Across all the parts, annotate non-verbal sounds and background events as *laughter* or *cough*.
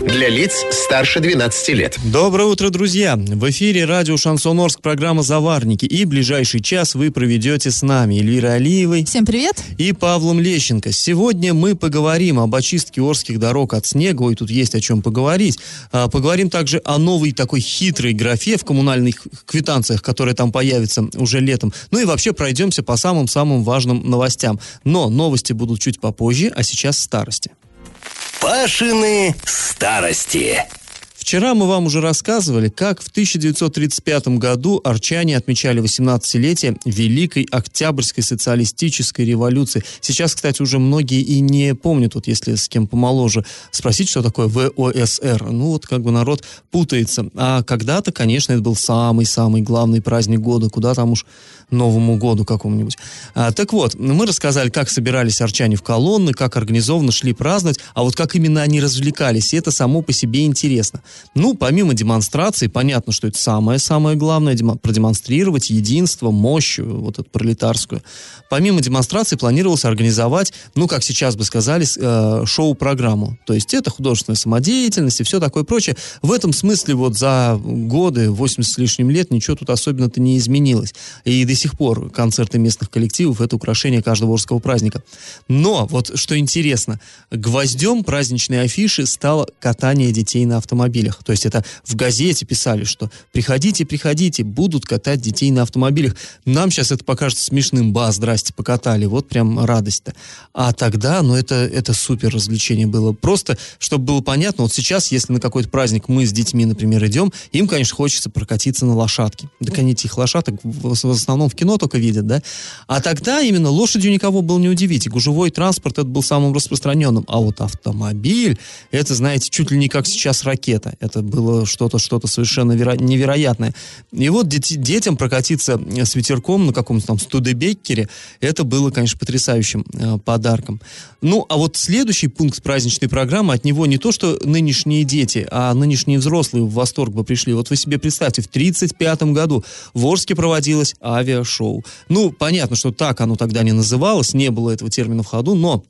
Для лиц старше 12 лет. Доброе утро, друзья! В эфире радио «Шансон Орск» программа «Заварники». И ближайший час вы проведете с нами Эльвирой Алиевой. Всем привет! И Павлом Лещенко. Сегодня мы поговорим об очистке Орских дорог от снега. Ой, тут есть о чем поговорить. А, поговорим также о новой такой хитрой графе в коммунальных квитанциях, которая там появится уже летом. Ну и вообще пройдемся по самым-самым важным новостям. Но новости будут чуть попозже, а сейчас старости. Пашины старости. Вчера мы вам уже рассказывали, как в 1935 году арчане отмечали 18-летие Великой Октябрьской социалистической революции. Сейчас, кстати, уже многие и не помнят, вот если с кем помоложе спросить, что такое ВОСР. Ну вот как бы народ путается. А когда-то, конечно, это был самый-самый главный праздник года, куда там уж Новому году какому-нибудь. А, так вот, мы рассказали, как собирались арчане в колонны, как организованно шли праздновать, а вот как именно они развлекались, и это само по себе интересно. Ну, помимо демонстрации, понятно, что это самое-самое главное, продемонстрировать единство, мощь, вот эту пролетарскую. Помимо демонстрации планировалось организовать, ну, как сейчас бы сказали, э, шоу-программу. То есть это художественная самодеятельность и все такое прочее. В этом смысле вот за годы, 80 с лишним лет, ничего тут особенно-то не изменилось. И до сих пор концерты местных коллективов – это украшение каждого Орского праздника. Но, вот что интересно, гвоздем праздничной афиши стало катание детей на автомобилях. То есть это в газете писали, что приходите, приходите, будут катать детей на автомобилях. Нам сейчас это покажется смешным. Ба, здрасте, покатали. Вот прям радость-то. А тогда, ну это, это супер развлечение было. Просто, чтобы было понятно, вот сейчас, если на какой-то праздник мы с детьми, например, идем, им, конечно, хочется прокатиться на лошадке. Так они этих лошадок в, в основном в кино только видят, да? А тогда именно лошадью никого было не удивить. И гужевой транспорт это был самым распространенным. А вот автомобиль, это, знаете, чуть ли не как сейчас ракета. Это было что-то что-то совершенно веро- невероятное. И вот дети, детям прокатиться с ветерком на каком-то там Студебеккере, это было, конечно, потрясающим э, подарком. Ну, а вот следующий пункт праздничной программы, от него не то, что нынешние дети, а нынешние взрослые в восторг бы пришли. Вот вы себе представьте, в 1935 году в Орске проводилась авиа шоу. Ну, понятно, что так оно тогда не называлось, не было этого термина в ходу, но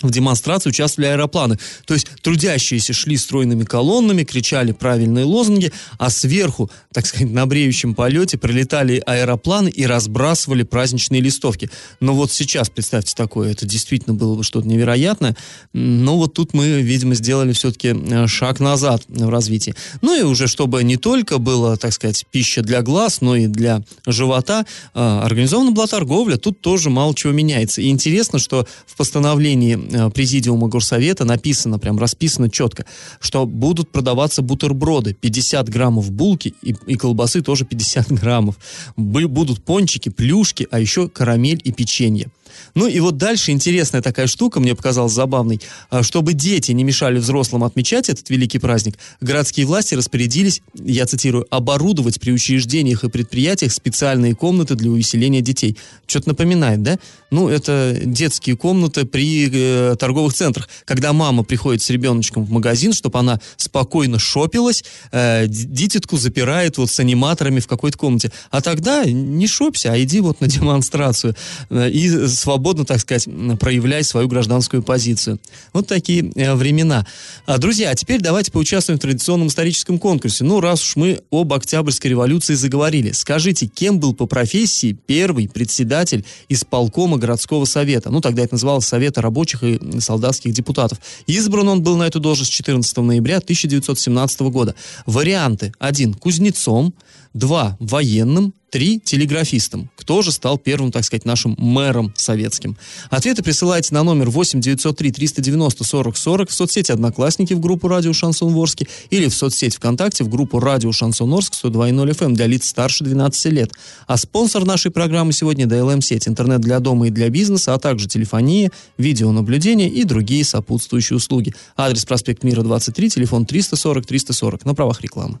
в демонстрации участвовали аэропланы. То есть трудящиеся шли стройными колоннами, кричали правильные лозунги, а сверху, так сказать, на бреющем полете прилетали аэропланы и разбрасывали праздничные листовки. Но вот сейчас, представьте такое, это действительно было бы что-то невероятное. Но вот тут мы, видимо, сделали все-таки э, шаг назад в развитии. Ну и уже, чтобы не только было, так сказать, пища для глаз, но и для живота, э, организована была торговля. Тут тоже мало чего меняется. И интересно, что в постановлении президиума горсовета написано, прям расписано четко, что будут продаваться бутерброды, 50 граммов булки и, и колбасы тоже 50 *laughs* граммов. Будут пончики, плюшки, а еще карамель и печенье. Ну и вот дальше интересная такая штука, мне показалась забавной. А, чтобы дети не мешали взрослым отмечать этот великий праздник, городские власти распорядились, я цитирую, оборудовать при учреждениях и предприятиях специальные комнаты для увеселения детей. Что-то напоминает, да? Ну, это детские комнаты при э, торговых центрах. Когда мама приходит с ребеночком в магазин, чтобы она спокойно шопилась, э, дитятку запирает вот с аниматорами в какой-то комнате. А тогда не шопся, а иди вот на *laughs* демонстрацию. Э, и свободно, так сказать, проявляй свою гражданскую позицию. Вот такие э, времена. А, друзья, а теперь давайте поучаствуем в традиционном историческом конкурсе. Ну, раз уж мы об Октябрьской революции заговорили, скажите, кем был по профессии первый председатель исполкома городского совета? Ну, тогда это называлось Совета рабочих и солдатских депутатов. Избран он был на эту должность 14 ноября 1917 года. Варианты. Один. Кузнецом. Два. Военным. Три – телеграфистом. Кто же стал первым, так сказать, нашим мэром советским? Ответы присылайте на номер 8 903 390 40 40 в соцсети «Одноклассники» в группу «Радио Шансон Ворске» или в соцсети ВКонтакте в группу «Радио Шансон Орск» 102.0 FM для лиц старше 12 лет. А спонсор нашей программы сегодня – DLM-сеть, интернет для дома и для бизнеса, а также телефония, видеонаблюдение и другие сопутствующие услуги. Адрес проспект Мира, 23, телефон 340 340 на правах рекламы.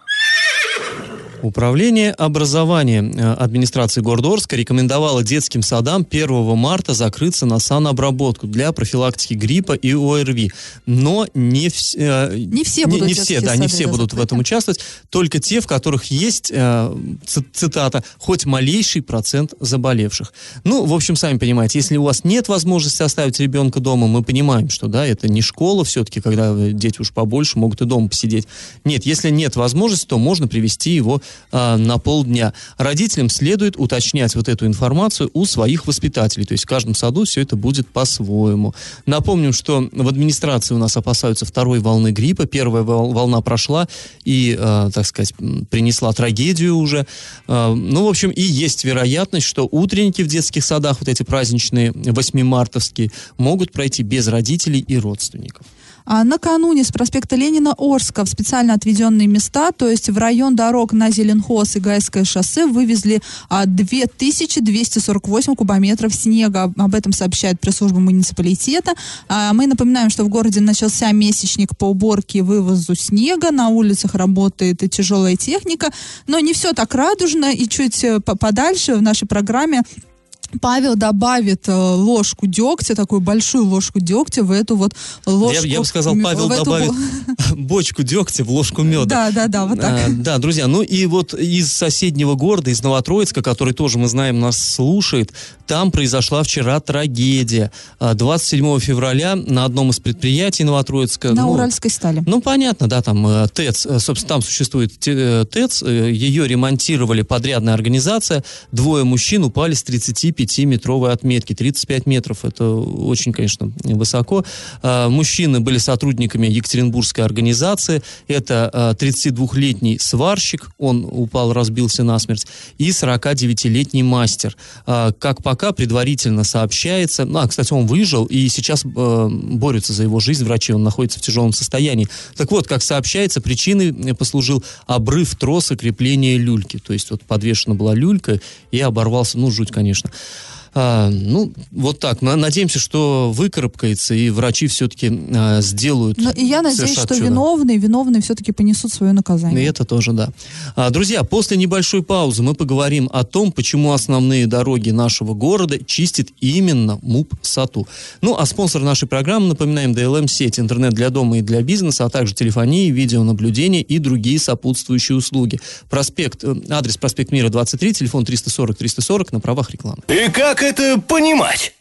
Управление образования э, администрации города Орска рекомендовало детским садам 1 марта закрыться на санобработку для профилактики гриппа и ОРВИ. Но не, вс, э, не все будут, не, не все, да, не все будут в этом участвовать, только те, в которых есть, э, цитата, хоть малейший процент заболевших. Ну, в общем, сами понимаете, если у вас нет возможности оставить ребенка дома, мы понимаем, что, да, это не школа все-таки, когда дети уж побольше могут и дома посидеть. Нет, если нет возможности, то можно привести его э, на полдня. Родителям следует уточнять вот эту информацию у своих воспитателей. То есть в каждом саду все это будет по-своему. Напомним, что в администрации у нас опасаются второй волны гриппа. Первая волна прошла и, э, так сказать, принесла трагедию уже. Э, ну, в общем, и есть вероятность, что утренники в детских садах, вот эти праздничные, 8 мартовские, могут пройти без родителей и родственников. А накануне с проспекта Ленина Орска в специально отведенные места, то есть в район дорог на Зеленхоз и Гайское шоссе, вывезли а, 2248 кубометров снега. Об этом сообщает пресс-служба муниципалитета. А, мы напоминаем, что в городе начался месячник по уборке и вывозу снега. На улицах работает и тяжелая техника. Но не все так радужно. И чуть э, подальше в нашей программе Павел добавит э, ложку дегтя, такую большую ложку дегтя в эту вот ложку. Я, я бы сказал, Павел добавит эту... *laughs* *laughs* бочку дегтя в ложку меда. Да, да, да, вот так. А, да, друзья, ну и вот из соседнего города, из Новотроицка, который тоже, мы знаем, нас слушает, там произошла вчера трагедия. 27 а, февраля на одном из предприятий Новотроицка... На ну, Уральской стали. Ну, понятно, да, там э, ТЭЦ, э, собственно, там существует ТЭЦ, ее ремонтировали подрядная организация, двое мужчин упали с 35 35-метровой отметки. 35 метров, это очень, конечно, высоко. А, мужчины были сотрудниками Екатеринбургской организации. Это 32-летний а, сварщик, он упал, разбился насмерть, и 49-летний мастер. А, как пока предварительно сообщается, ну, а, кстати, он выжил, и сейчас борются за его жизнь врачи, он находится в тяжелом состоянии. Так вот, как сообщается, причиной послужил обрыв троса крепления люльки. То есть вот подвешена была люлька, и оборвался, ну, жуть, конечно. А, ну, вот так. Надеемся, что выкарабкается, и врачи все-таки а, сделают. Но и я надеюсь, что чудо. виновные, виновные все-таки понесут свое наказание. И это тоже, да. А, друзья, после небольшой паузы мы поговорим о том, почему основные дороги нашего города чистит именно МУП САТУ. Ну, а спонсор нашей программы, напоминаем, ДЛМ сеть, интернет для дома и для бизнеса, а также телефонии, видеонаблюдение и другие сопутствующие услуги. Проспект, э, адрес проспект Мира 23, телефон 340 340 на правах рекламы. И как это понимать?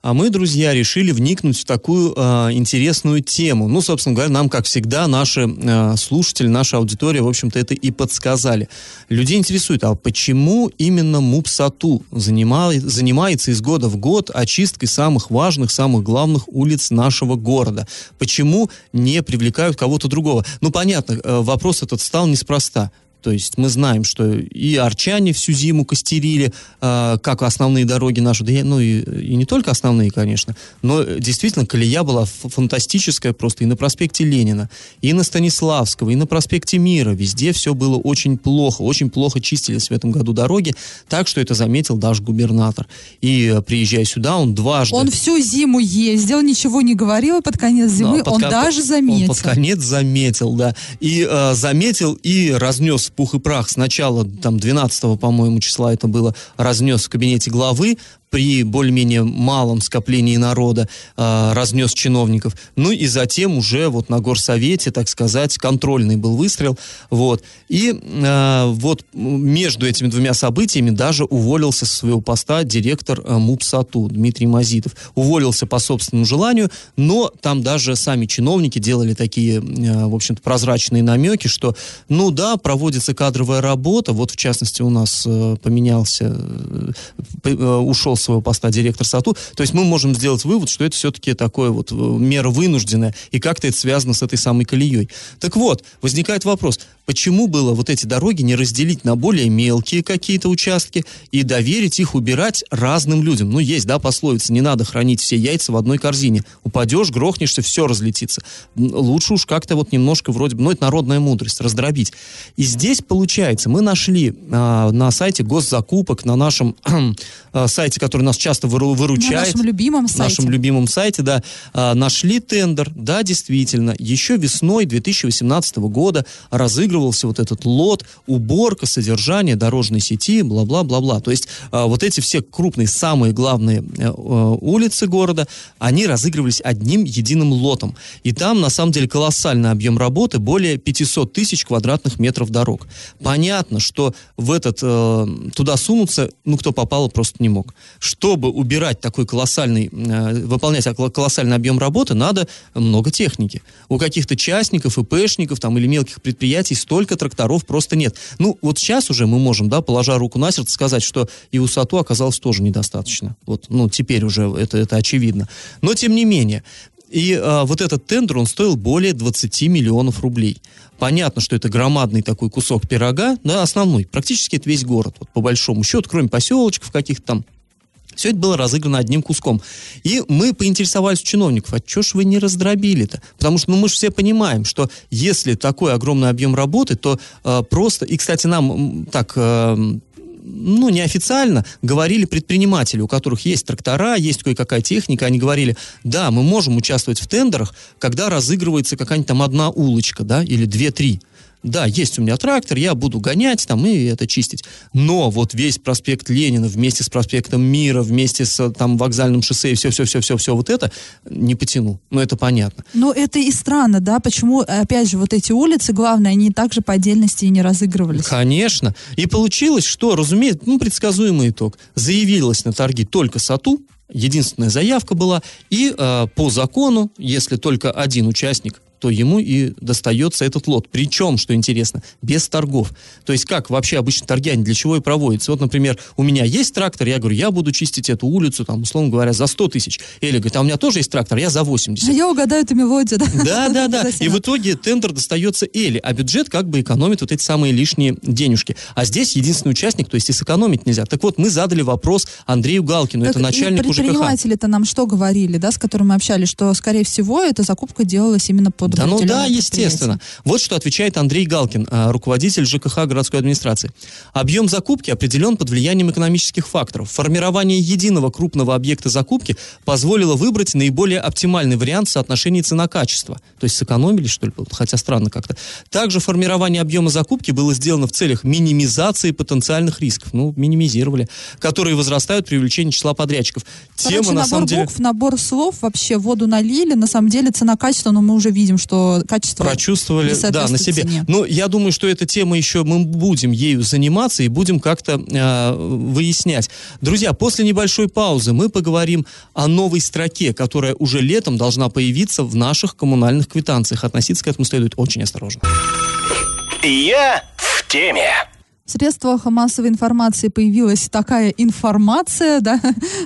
А мы, друзья, решили вникнуть в такую э, интересную тему. Ну, собственно говоря, нам, как всегда, наши э, слушатели, наша аудитория, в общем-то, это и подсказали. Людей интересует, а почему именно МУПСАТУ занимает, занимается из года в год очисткой самых важных, самых главных улиц нашего города? Почему не привлекают кого-то другого? Ну, понятно, э, вопрос этот стал неспроста. То есть мы знаем, что и арчане всю зиму костерили, э, как основные дороги наши, да, ну и, и не только основные, конечно, но действительно колея была фантастическая просто и на проспекте Ленина, и на Станиславского, и на проспекте Мира. Везде все было очень плохо, очень плохо чистились в этом году дороги, так что это заметил даже губернатор. И э, приезжая сюда, он дважды... Он всю зиму ездил, ничего не говорил, и под конец зимы да, он под, даже заметил. Он под конец заметил, да. И э, заметил и разнес пух и прах сначала, там, 12 по-моему, числа это было, разнес в кабинете главы, при более-менее малом скоплении народа э, разнес чиновников. Ну и затем уже вот на горсовете, так сказать, контрольный был выстрел. Вот. И э, вот между этими двумя событиями даже уволился со своего поста директор э, МУПСАТУ Дмитрий Мазитов. Уволился по собственному желанию, но там даже сами чиновники делали такие, э, в общем-то, прозрачные намеки, что, ну да, проводится кадровая работа, вот в частности у нас э, поменялся, э, э ушел своего поста директор САТУ. То есть мы можем сделать вывод, что это все-таки такое вот э, мера вынужденная, и как-то это связано с этой самой колеей. Так вот, возникает вопрос, почему было вот эти дороги не разделить на более мелкие какие-то участки и доверить их убирать разным людям? Ну, есть, да, пословица, не надо хранить все яйца в одной корзине. Упадешь, грохнешься, все разлетится. Лучше уж как-то вот немножко вроде бы, ну, это народная мудрость, раздробить. И здесь, получается, мы нашли а, на сайте госзакупок, на нашем *clears throat* а, сайте, который нас часто выручает. На нашем любимом сайте. нашем любимом сайте, да. А, нашли тендер, да, действительно. Еще весной 2018 года разыгрывали финансировался вот этот лот, уборка, содержание дорожной сети, бла-бла-бла-бла. То есть э, вот эти все крупные, самые главные э, э, улицы города, они разыгрывались одним единым лотом. И там, на самом деле, колоссальный объем работы, более 500 тысяч квадратных метров дорог. Понятно, что в этот, э, туда сунуться, ну, кто попало, просто не мог. Чтобы убирать такой колоссальный, э, выполнять колоссальный объем работы, надо много техники. У каких-то частников, ИПшников там, или мелких предприятий столько тракторов просто нет. Ну, вот сейчас уже мы можем, да, положа руку на сердце, сказать, что и высоту оказалось тоже недостаточно. Вот, ну, теперь уже это, это очевидно. Но, тем не менее, и а, вот этот тендер, он стоил более 20 миллионов рублей. Понятно, что это громадный такой кусок пирога, да, основной. Практически это весь город, вот, по большому счету, кроме поселочков каких-то там. Все это было разыграно одним куском. И мы поинтересовались у чиновников, а что ж вы не раздробили-то? Потому что ну, мы же все понимаем, что если такой огромный объем работы, то э, просто... И, кстати, нам так... Э, ну, неофициально говорили предприниматели, у которых есть трактора, есть кое-какая техника, они говорили, да, мы можем участвовать в тендерах, когда разыгрывается какая-нибудь там одна улочка, да, или две-три да, есть у меня трактор, я буду гонять там и это чистить. Но вот весь проспект Ленина вместе с проспектом Мира, вместе с там вокзальным шоссе и все-все-все-все-все вот это не потяну. Ну, это понятно. Но это и странно, да, почему, опять же, вот эти улицы, главное, они также по отдельности и не разыгрывались. Конечно. И получилось, что, разумеется, ну, предсказуемый итог. Заявилась на торги только САТУ, единственная заявка была, и э, по закону, если только один участник то ему и достается этот лот. Причем, что интересно, без торгов. То есть как вообще обычно торги, они для чего и проводятся? Вот, например, у меня есть трактор, я говорю, я буду чистить эту улицу, там, условно говоря, за 100 тысяч. Или говорит, а у меня тоже есть трактор, я за 80. А я угадаю эту мелодию, да? Да, *laughs* да, да. И в итоге тендер достается Эли, а бюджет как бы экономит вот эти самые лишние денежки. А здесь единственный участник, то есть и сэкономить нельзя. Так вот, мы задали вопрос Андрею Галкину, так это начальник ЖКХ. Предприниматели-то нам что говорили, да, с которыми мы общались, что, скорее всего, эта закупка делалась именно по да, ну да, естественно. Вот что отвечает Андрей Галкин, а, руководитель ЖКХ городской администрации. Объем закупки определен под влиянием экономических факторов. Формирование единого крупного объекта закупки позволило выбрать наиболее оптимальный вариант соотношения цена-качество. То есть сэкономили, что ли, хотя странно как-то. Также формирование объема закупки было сделано в целях минимизации потенциальных рисков. Ну, минимизировали. Которые возрастают при увеличении числа подрядчиков. Тема, Короче, на самом деле... букв, набор слов, вообще воду налили. На самом деле цена-качество, но мы уже видим, что качество прочувствовали, да, на себе. Цене. Но я думаю, что эта тема еще мы будем ею заниматься и будем как-то э, выяснять. Друзья, после небольшой паузы мы поговорим о новой строке, которая уже летом должна появиться в наших коммунальных квитанциях. Относиться к этому следует очень осторожно. Я в теме в средствах массовой информации появилась такая информация, да,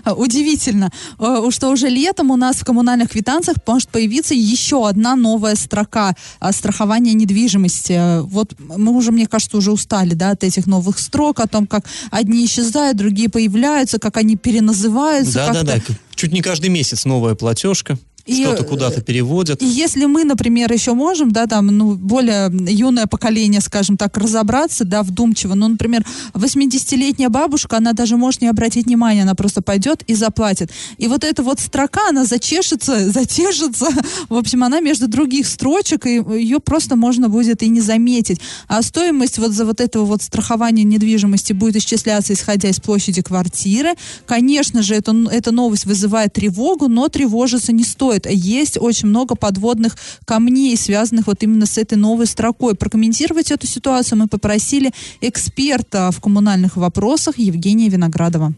*laughs* удивительно, э, что уже летом у нас в коммунальных квитанциях может появиться еще одна новая строка страхования недвижимости. Вот мы уже, мне кажется, уже устали, да, от этих новых строк, о том, как одни исчезают, другие появляются, как они переназываются. Да-да-да, чуть не каждый месяц новая платежка. Что-то куда-то переводят. И если мы, например, еще можем, да, там, ну, более юное поколение, скажем так, разобраться, да, вдумчиво, ну, например, 80-летняя бабушка, она даже может не обратить внимания, она просто пойдет и заплатит. И вот эта вот строка, она зачешется, *laughs* затешится, в общем, она между других строчек, и ее просто можно будет и не заметить. А стоимость вот за вот этого вот страхования недвижимости будет исчисляться, исходя из площади квартиры. Конечно же, это, эта новость вызывает тревогу, но тревожиться не стоит стоит. Есть очень много подводных камней, связанных вот именно с этой новой строкой. Прокомментировать эту ситуацию мы попросили эксперта в коммунальных вопросах Евгения Виноградова.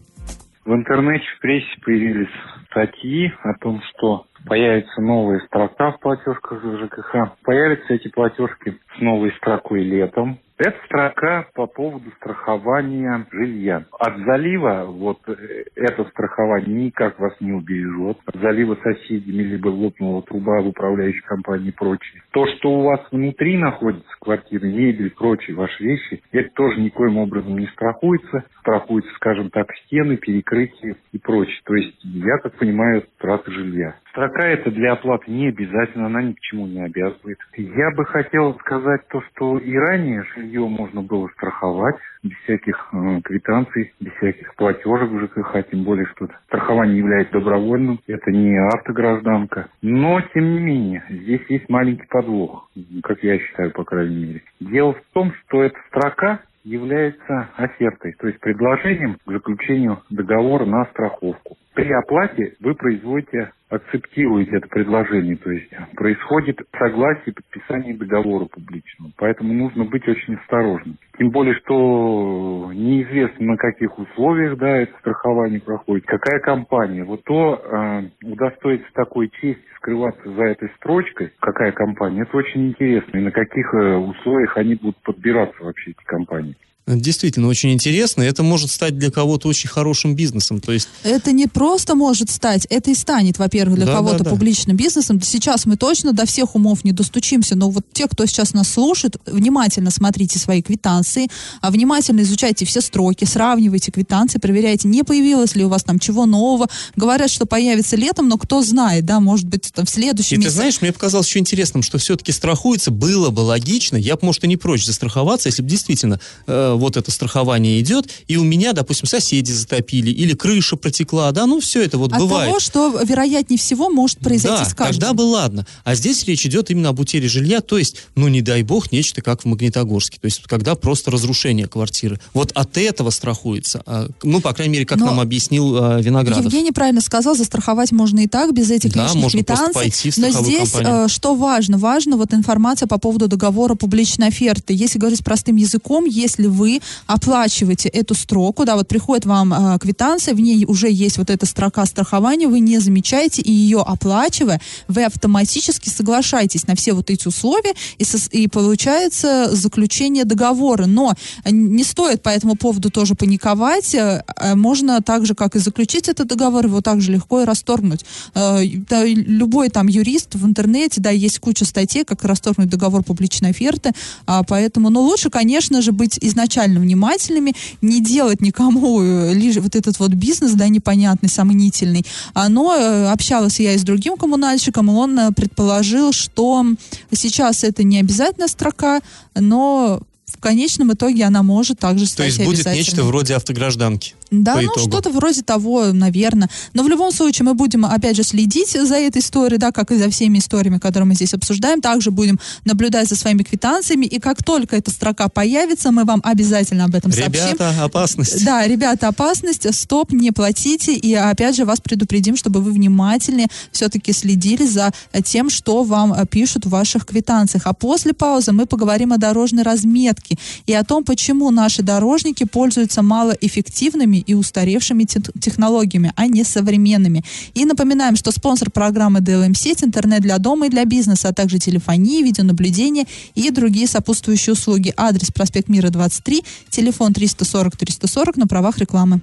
В интернете, в прессе появились статьи о том, что появится новая строка в платежках ЖКХ. Появятся эти платежки с новой строкой летом. Это строка по поводу страхования жилья. От залива вот э, это страхование никак вас не убережет. От залива соседями, либо лопнула труба в управляющей компании и прочее. То, что у вас внутри находится квартира, мебель, прочие ваши вещи, это тоже никоим образом не страхуется. Страхуются, скажем так, стены, перекрытия и прочее. То есть, я так понимаю, траты жилья. Строка эта для оплаты не обязательно, она ни к чему не обязывает. Я бы хотел сказать то, что и ранее жилье можно было страховать без всяких э, квитанций, без всяких платежек в ЖКХ, тем более, что страхование является добровольным, это не автогражданка. Но, тем не менее, здесь есть маленький подвох, как я считаю, по крайней мере. Дело в том, что эта строка является офертой, то есть предложением к заключению договора на страховку. При оплате вы производите, акцептируете это предложение, то есть происходит согласие подписания договора публичного. Поэтому нужно быть очень осторожным. Тем более, что неизвестно на каких условиях да, это страхование проходит, какая компания. Вот то э, удостоится такой чести скрываться за этой строчкой, какая компания, это очень интересно. И на каких э, условиях они будут подбираться вообще, эти компании. Действительно, очень интересно. Это может стать для кого-то очень хорошим бизнесом. То есть... Это не просто может стать, это и станет, во-первых, для да, кого-то да, да. публичным бизнесом. Сейчас мы точно до всех умов не достучимся, но вот те, кто сейчас нас слушает, внимательно смотрите свои квитанции, а внимательно изучайте все строки, сравнивайте квитанции, проверяйте, не появилось ли у вас там чего нового. Говорят, что появится летом, но кто знает, да, может быть, там в следующем И месяце. ты знаешь, мне показалось еще интересным, что все-таки страхуется, было бы логично, я бы, может, и не прочь застраховаться, если бы действительно э, вот это страхование идет, и у меня, допустим, соседи затопили, или крыша протекла, да, ну все это вот От бывает. того, что, вероятнее всего, может произойти да, с каждым. тогда бы ладно. А здесь речь идет именно об утере жилья, то есть, ну не дай бог, нечто как в Магнитогорске, то есть, когда просто разрушение квартиры. Вот от этого страхуется, а, ну, по крайней мере, как Но нам объяснил а, Виноградов. Евгений правильно сказал, застраховать можно и так, без этих да, лишних можно квитанций. Пойти в Но здесь компанию. Э, что важно? Важно вот информация по поводу договора публичной оферты. Если говорить простым языком, если вы оплачиваете эту строку, да, вот приходит вам э, квитанция, в ней уже есть вот эта строка страхования, вы не замечаете, и ее оплачивая, вы автоматически соглашаетесь на все вот эти условия, и, со, и получается заключение договора. Но не стоит по этому поводу тоже паниковать. Э, можно так же, как и заключить этот договор, его также легко и расторгнуть. Э, любой там юрист в интернете, да, есть куча статей, как расторгнуть договор публичной оферты, а, поэтому, ну, лучше, конечно же, быть изначально внимательными, не делать никому э, лишь вот этот вот бизнес, да, непонятный, сомнительный. Но э, общалась я и с другим коммунальщиком, и он э, предположил, что сейчас это не обязательная строка, но в конечном итоге она может также стать То есть будет нечто вроде автогражданки. Да, ну что-то вроде того, наверное. Но в любом случае мы будем, опять же, следить за этой историей, да, как и за всеми историями, которые мы здесь обсуждаем. Также будем наблюдать за своими квитанциями. И как только эта строка появится, мы вам обязательно об этом ребята, сообщим. Ребята, опасность. Да, ребята, опасность. Стоп, не платите. И опять же вас предупредим, чтобы вы внимательнее все-таки следили за тем, что вам пишут в ваших квитанциях. А после паузы мы поговорим о дорожной разметке и о том, почему наши дорожники пользуются малоэффективными и устаревшими технологиями, а не современными. И напоминаем, что спонсор программы DLM-сеть, интернет для дома и для бизнеса, а также телефонии, видеонаблюдение и другие сопутствующие услуги. Адрес проспект Мира 23, телефон 340-340 на правах рекламы.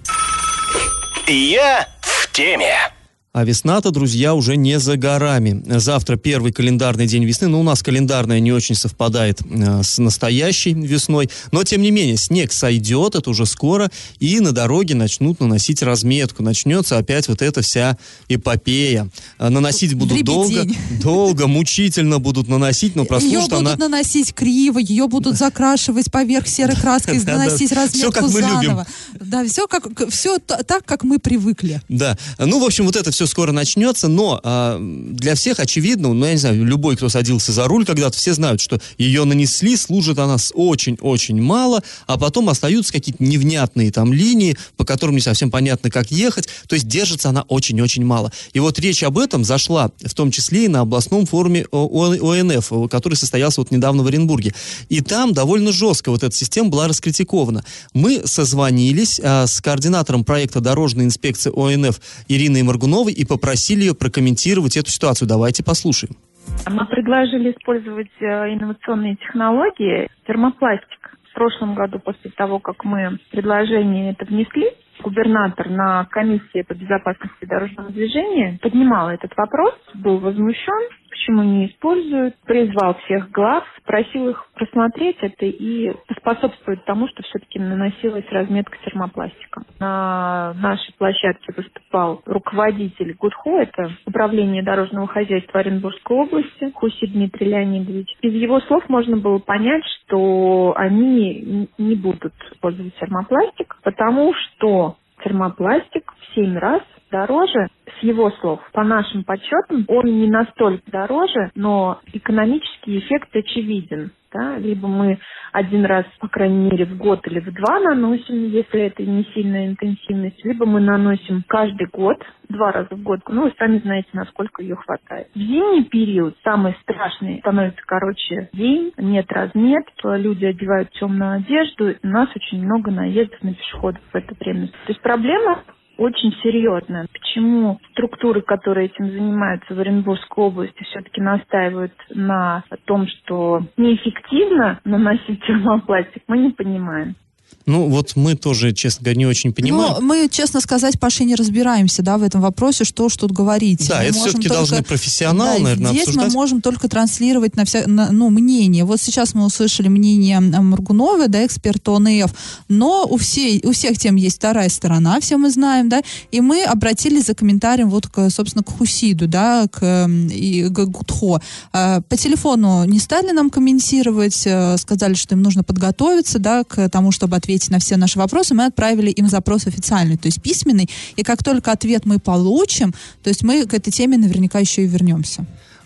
Я в теме. А весна-то, друзья, уже не за горами. Завтра первый календарный день весны. Ну, у нас календарная не очень совпадает э, с настоящей весной. Но, тем не менее, снег сойдет, это уже скоро. И на дороге начнут наносить разметку. Начнется опять вот эта вся эпопея. А наносить будут долго, долго, мучительно будут наносить, но прослушать Ее будут наносить криво, ее будут закрашивать поверх серой краской, *laughs* наносить разметку заново. Да, все, как, все так, как мы привыкли. Да. Ну, в общем, вот это все все скоро начнется, но а, для всех очевидно, ну, я не знаю, любой, кто садился за руль когда-то, все знают, что ее нанесли, служит она очень-очень мало, а потом остаются какие-то невнятные там линии, по которым не совсем понятно, как ехать, то есть держится она очень-очень мало. И вот речь об этом зашла в том числе и на областном форуме ОНФ, который состоялся вот недавно в Оренбурге. И там довольно жестко вот эта система была раскритикована. Мы созвонились а, с координатором проекта дорожной инспекции ОНФ Ириной Маргуновой, и попросили ее прокомментировать эту ситуацию. Давайте послушаем. Мы предложили использовать э, инновационные технологии, термопластик. В прошлом году, после того, как мы предложение это внесли, губернатор на комиссии по безопасности дорожного движения поднимал этот вопрос, был возмущен, почему не используют. Призвал всех глав, просил их просмотреть это и способствовать тому, что все-таки наносилась разметка термопластика. На нашей площадке выступал руководитель ГУДХО, это Управление дорожного хозяйства Оренбургской области, Хуси Дмитрий Леонидович. Из его слов можно было понять, что они не будут использовать термопластик, потому что термопластик в 7 раз дороже, с его слов, по нашим подсчетам, он не настолько дороже, но экономический эффект очевиден. Да? Либо мы один раз, по крайней мере, в год или в два наносим, если это не сильная интенсивность, либо мы наносим каждый год, два раза в год. Ну, вы сами знаете, насколько ее хватает. В зимний период самый страшный становится, короче, день, нет разметки, люди одевают темную одежду, у нас очень много наездов на пешеходов в это время. То есть проблема очень серьезная. Почему структуры, которые этим занимаются в Оренбургской области, все-таки настаивают на том, что неэффективно наносить термопластик, мы не понимаем. Ну, вот мы тоже, честно говоря, не очень понимаем. Но мы, честно сказать, Паши, не разбираемся, да, в этом вопросе, что уж тут говорить. Да, мы это все-таки только, должны профессионалы, да, наверное, здесь обсуждать. мы можем только транслировать на вся, на, ну, мнение. Вот сейчас мы услышали мнение Мургуновой, да, эксперта ОНФ, но у, всей, у всех тем есть вторая сторона, все мы знаем, да, и мы обратились за комментарием вот, к, собственно, к Хусиду, да, к, и, к Гудхо. А, По телефону не стали нам комментировать, э, сказали, что им нужно подготовиться, да, к тому, чтобы ответить на все наши вопросы, мы отправили им запрос официальный, то есть письменный, и как только ответ мы получим, то есть мы к этой теме наверняка еще и вернемся.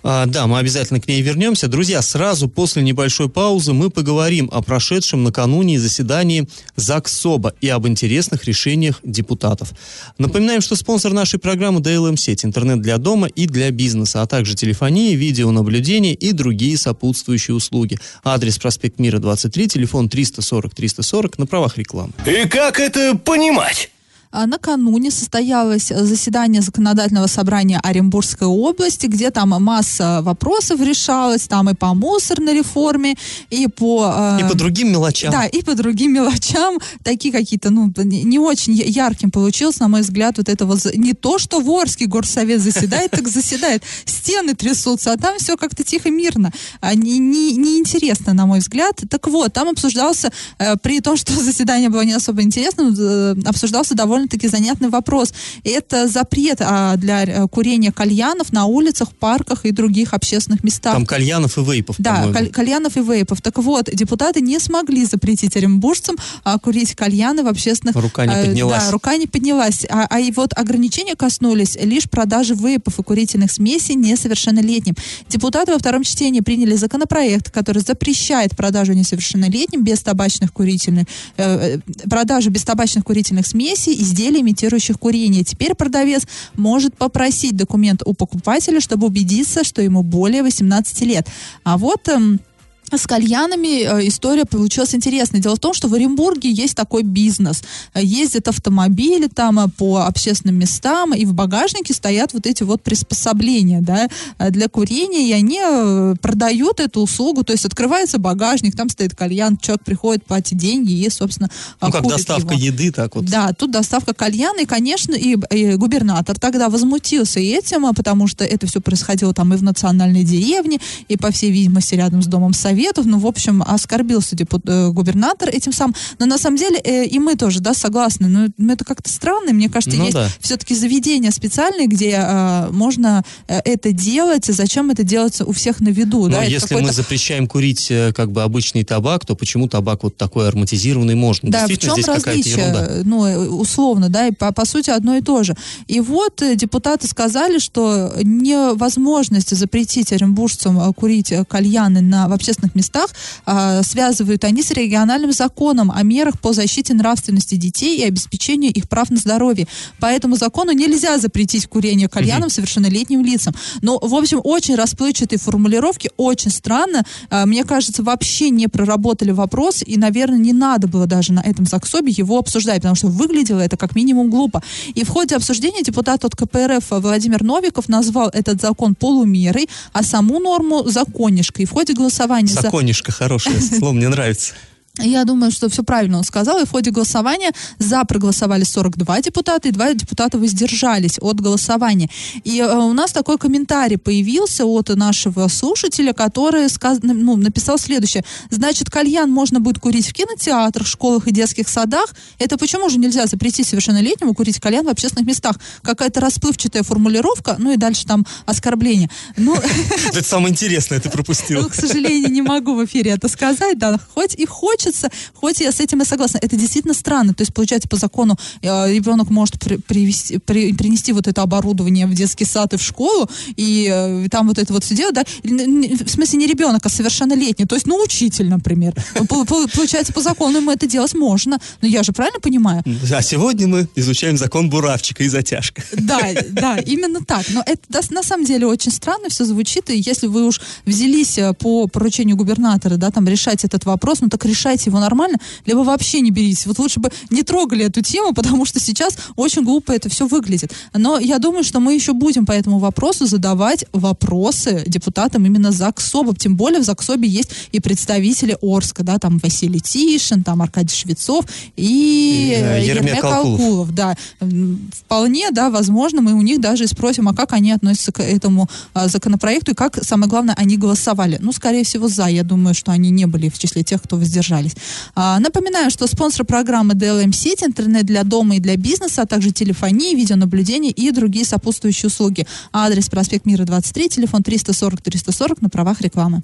А, да, мы обязательно к ней вернемся. Друзья, сразу после небольшой паузы мы поговорим о прошедшем накануне заседании ЗАГС-СОБа и об интересных решениях депутатов. Напоминаем, что спонсор нашей программы DLM-сеть, интернет для дома и для бизнеса, а также телефония, видеонаблюдение и другие сопутствующие услуги. Адрес проспект Мира 23, телефон 340-340 на правах рекламы. И как это понимать? А Накануне состоялось заседание законодательного собрания Оренбургской области, где там масса вопросов решалась, там и по мусорной реформе, и по... И э, по другим мелочам. Да, и по другим мелочам, такие какие-то, ну, не очень ярким получилось, на мой взгляд, вот это вот, за- не то, что в Орске горсовет заседает, так заседает, стены трясутся, а там все как-то тихо, мирно, а не, не, неинтересно, на мой взгляд. Так вот, там обсуждался, э, при том, что заседание было не особо интересным, э, обсуждался довольно-таки занятный вопрос. Это запрет а, для э, курения кальянов на улицах, парках и других общественных местах. Там кальянов и вейпов, Да, каль- кальянов и вейпов. Так вот, депутаты не смогли запретить оренбуржцам а, курить кальяны в общественных... Рука не э, поднялась. Да, рука не поднялась. А, а и вот ограничения коснулись лишь продажи вейпов и курительных смесей несовершеннолетним. Депутаты во втором чтении приняли законопроект, который запрещает продажу несовершеннолетним без табачных курительных, э, э, продажу без табачных курительных смесей, изделий, имитирующих курение. Теперь продавец может попросить документ у покупателя, чтобы убедиться, что ему более 18 лет. А вот... эм, с кальянами э, история получилась интересной. Дело в том, что в Оренбурге есть такой бизнес. Ездят автомобили там э, по общественным местам, и в багажнике стоят вот эти вот приспособления да, э, для курения, и они продают эту услугу. То есть открывается багажник, там стоит кальян, человек приходит, платит деньги и, собственно, Ну, как доставка его. еды, так вот. Да, тут доставка кальяна, и, конечно, и, и губернатор тогда возмутился этим, а, потому что это все происходило там и в национальной деревне, и, по всей видимости, рядом с Домом Советов. Ну, в общем, оскорбился депут, э, губернатор этим сам. Но на самом деле э, и мы тоже, да, согласны. Но ну, это как-то странно. Мне кажется, Ну есть да. все-таки заведения специальные, где э, можно это делать. Зачем это делается у всех на виду? Но да? Это если мы запрещаем курить э, как бы обычный табак, то почему табак вот такой ароматизированный можно? Да, в чем здесь различие? Ну, э, условно, да, и по, по сути одно и то же. И вот депутаты сказали, что невозможность запретить оренбуржцам курить кальяны на, в общественных местах а, связывают они с региональным законом о мерах по защите нравственности детей и обеспечению их прав на здоровье. По этому закону нельзя запретить курение кальянов совершеннолетним лицам. Но, в общем, очень расплывчатые формулировки, очень странно. А, Мне кажется, вообще не проработали вопрос, и, наверное, не надо было даже на этом ЗАГСОБе его обсуждать, потому что выглядело это как минимум глупо. И в ходе обсуждения депутат от КПРФ Владимир Новиков назвал этот закон полумерой, а саму норму законишкой. И в ходе голосования за... Законишко хорошее слово, мне нравится. Я думаю, что все правильно он сказал. И в ходе голосования за проголосовали 42 депутата, и два депутата воздержались от голосования. И э, у нас такой комментарий появился от нашего слушателя, который сказ... ну, написал следующее. Значит, кальян можно будет курить в кинотеатрах, школах и детских садах. Это почему же нельзя запретить совершеннолетнему курить кальян в общественных местах? Какая-то расплывчатая формулировка, ну и дальше там оскорбление. Ну, *laughs* Это самое интересное ты пропустил. ну, к сожалению, не могу в эфире это сказать, да, хоть и хочется, хоть я с этим и согласна. Это действительно странно. То есть, получается, по закону э, ребенок может при- привести- при- принести вот это оборудование в детский сад и в школу, и э, там вот это вот все делать, да, в смысле не ребенок, а совершеннолетний, то есть, ну, учитель, например. По- по- Получается, по закону ему это делать можно. Но я же правильно понимаю? А сегодня мы изучаем закон Буравчика и затяжка. Да, да, именно так. Но это на самом деле очень странно все звучит, и если вы уж взялись э, по поручению губернатора, да, там решать этот вопрос, ну так решайте его нормально, либо вообще не беритесь. Вот лучше бы не трогали эту тему, потому что сейчас очень глупо это все выглядит. Но я думаю, что мы еще будем по этому вопросу задавать вопросы депутатам именно ЗАГСОБа. Тем более в ЗАГСОБе есть и представители Орска, да, там Василий Тишин, там Аркадий Швецов и, И, э, Ермек Алкулов. Алкулов, да. Вполне, да, возможно, мы у них даже и спросим, а как они относятся к этому а, законопроекту и как, самое главное, они голосовали. Ну, скорее всего, за. Я думаю, что они не были в числе тех, кто воздержались. А, напоминаю, что спонсор программы DLM сеть, интернет для дома и для бизнеса, а также телефонии, видеонаблюдение и другие сопутствующие услуги. Адрес проспект Мира 23, телефон 340-340 на правах рекламы.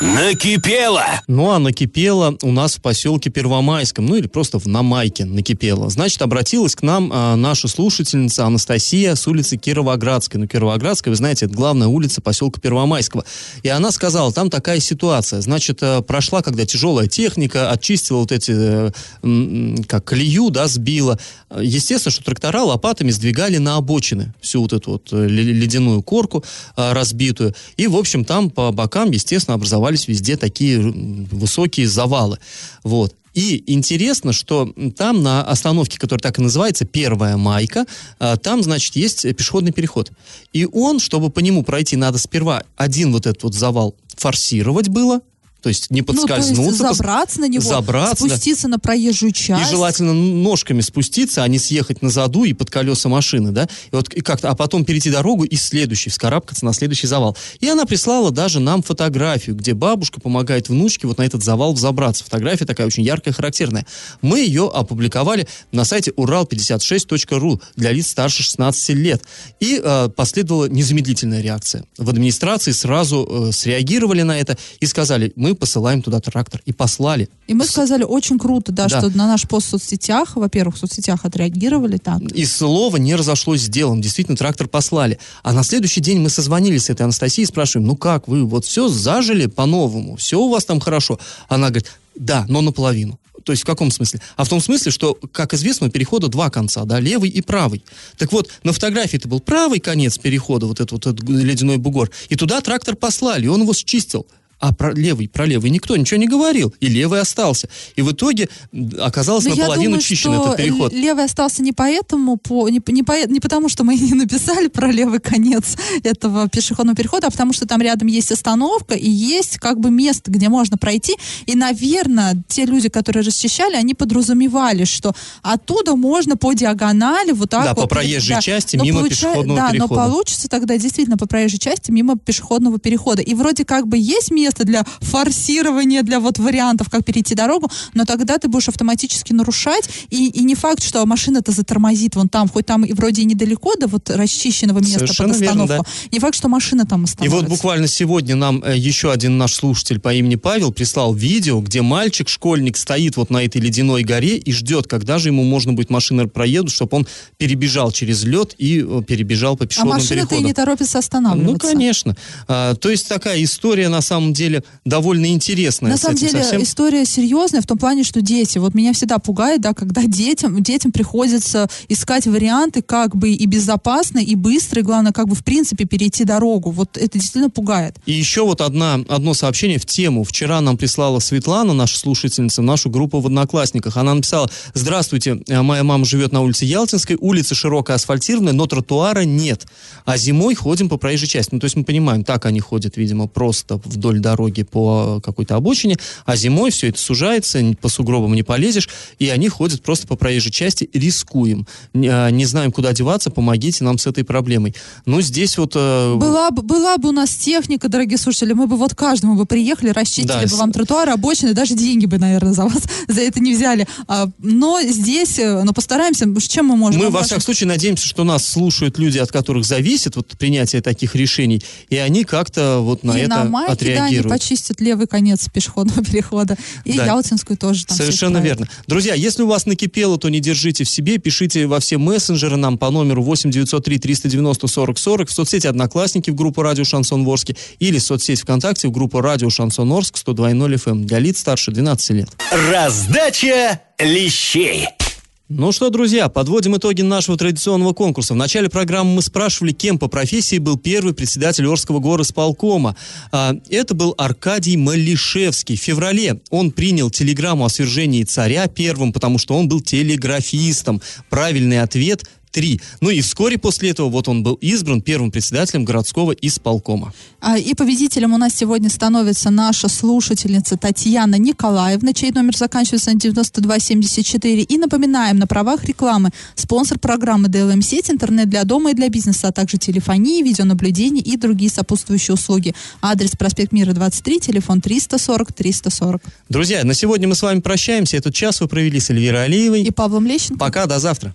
Накипело! Ну, а накипело у нас в поселке Первомайском, ну или просто в Намайке накипело. Значит, обратилась к нам а, наша слушательница Анастасия с улицы Кировоградской. Ну, Кировоградская, вы знаете, это главная улица поселка Первомайского. И она сказала, там такая ситуация. Значит, э, прошла, когда тяжелая техника очистила вот эти, э, как колею, да, сбила. Естественно, что трактора лопатами сдвигали на обочины всю вот эту вот э, ле- ледяную корку а, разбитую. И, в общем, там по бокам, естественно, образовались везде такие высокие завалы. Вот. И интересно, что там на остановке, которая так и называется, Первая Майка, а, там, значит, есть пешеходный переход. И он, чтобы по нему пройти, надо сперва один вот этот вот завал форсировать было, то есть не Ну, есть подскользнуться. пос- забраться на него, забраться, да. спуститься на проезжую и часть. желательно ножками спуститься, а не съехать на заду и под колеса машины, да, и вот и как-то, а потом перейти дорогу и следующий, вскарабкаться на следующий завал. И она прислала даже нам фотографию, где бабушка помогает внучке вот на этот завал взобраться. Фотография такая очень яркая, характерная. Мы ее опубликовали на сайте урал56.ру для лиц старше 16 лет. И э, последовала незамедлительная реакция. В администрации сразу э, среагировали на это и сказали, мы посылаем туда трактор. И послали. И мы сказали, очень круто, да, Да. что на наш пост в соцсетях, во-первых, в соцсетях отреагировали так. И слова не разошлось с делом. Действительно, трактор послали. А на следующий день мы созвонились с этой Анастасией и спрашиваем, ну как, вы вот все зажили по-новому, все у вас там хорошо? Она говорит, да, но наполовину. То есть в каком смысле? А в том смысле, что, как известно, у перехода два конца, да, левый и правый. Так вот, на фотографии это был правый конец перехода, вот этот вот этот ледяной бугор, и туда трактор послали, и он его счистил. А про левый, про левый никто ничего не говорил, и левый остался. И в итоге оказалось Но Ну, наполовину думаю, чищен этот переход. левый остался не поэтому, по, не, не, по- не потому, что мы *laughs* не написали про левый конец этого пешеходного перехода, а потому что там рядом есть остановка и есть как бы место, где можно пройти. И, наверное, те люди, которые расчищали, они подразумевали, что оттуда можно по диагонали вот так Да, вот. по проезжей части Но мимо получа- пешеходного да, перехода. но получится тогда действительно по проезжей части мимо пешеходного перехода. И вроде как бы есть место для форсирования, для вот вариантов, как перейти дорогу, но тогда ты будешь автоматически нарушать, и, и не факт, что машина-то затормозит вон там, хоть там и вроде и недалеко до вот расчищенного места Совершенно под верно, остановку. Не факт, что машина там И остановится. вот буквально сегодня нам э, еще один наш слушатель по имени Павел прислал видео, где мальчик, школьник, стоит вот на этой ледяной горе и ждет, когда же ему можно будет машина проедут, чтобы он перебежал через лед и э, перебежал по а пешеходному машина-то и не торопится Ну, останавливаться. конечно. А, то есть такая история, на самом деле, довольно интересная. На самом деле совсем. история серьезная в том плане, что дети. Вот меня всегда пугает, да, когда детям, детям приходится искать варианты, как бы и безопасно, и быстро, и главное, как бы в принципе перейти дорогу. Вот это действительно пугает. И еще вот одна, одно сообщение в тему. Вчера нам прислала Светлана, наша слушательница, нашу группу в Одноклассниках. Она написала, здравствуйте, э, моя мама живет на улице Ялтинской, улица широкая асфальтированная, но тротуара нет. А зимой ходим по проезжей части. Ну, то есть мы понимаем, так они ходят, видимо, просто вдоль дороги по какой-то обочине, а зимой все это сужается, по сугробам не полезешь, и они ходят просто по проезжей части, рискуем. Не, а, не знаем, куда деваться, помогите нам с этой проблемой. Ну, здесь вот... Э... Была, бы, была бы у нас техника, дорогие слушатели, мы бы вот каждому бы приехали, расчистили да, бы вам тротуары, обочины, даже деньги бы, наверное, за вас *laughs* за это не взяли. А, но здесь, э, ну, постараемся, чем мы можем... Мы, во всяком случае, надеемся, что нас слушают люди, от которых зависит вот принятие таких решений, и они как-то вот на и это на майке, отреагируют. Они почистят левый конец пешеходного *laughs* перехода, и да. Ялтинскую тоже там Совершенно верно. Друзья, если у вас накипело, то не держите в себе, пишите во все мессенджеры нам по номеру 8 903 390 40 40 в соцсети Одноклассники в группу Радио Шансон Ворске или в соцсеть ВКонтакте в группу Радио Шансон Орск 102.0 FM для лиц старше 12 лет. Раздача лещей. Ну что, друзья, подводим итоги нашего традиционного конкурса. В начале программы мы спрашивали, кем по профессии был первый председатель Орского горосполкома. А, это был Аркадий Малишевский. В феврале он принял телеграмму о свержении царя первым, потому что он был телеграфистом. Правильный ответ 3. Ну и вскоре после этого вот он был избран первым председателем городского исполкома. А, и победителем у нас сегодня становится наша слушательница Татьяна Николаевна, чей номер заканчивается на 9274. И напоминаем, на правах рекламы спонсор программы DLM сеть, интернет для дома и для бизнеса, а также телефонии, видеонаблюдение и другие сопутствующие услуги. Адрес проспект Мира 23, телефон 340 340. Друзья, на сегодня мы с вами прощаемся. Этот час вы провели с Эльвирой Алиевой и Павлом Лещенко. Пока, до завтра.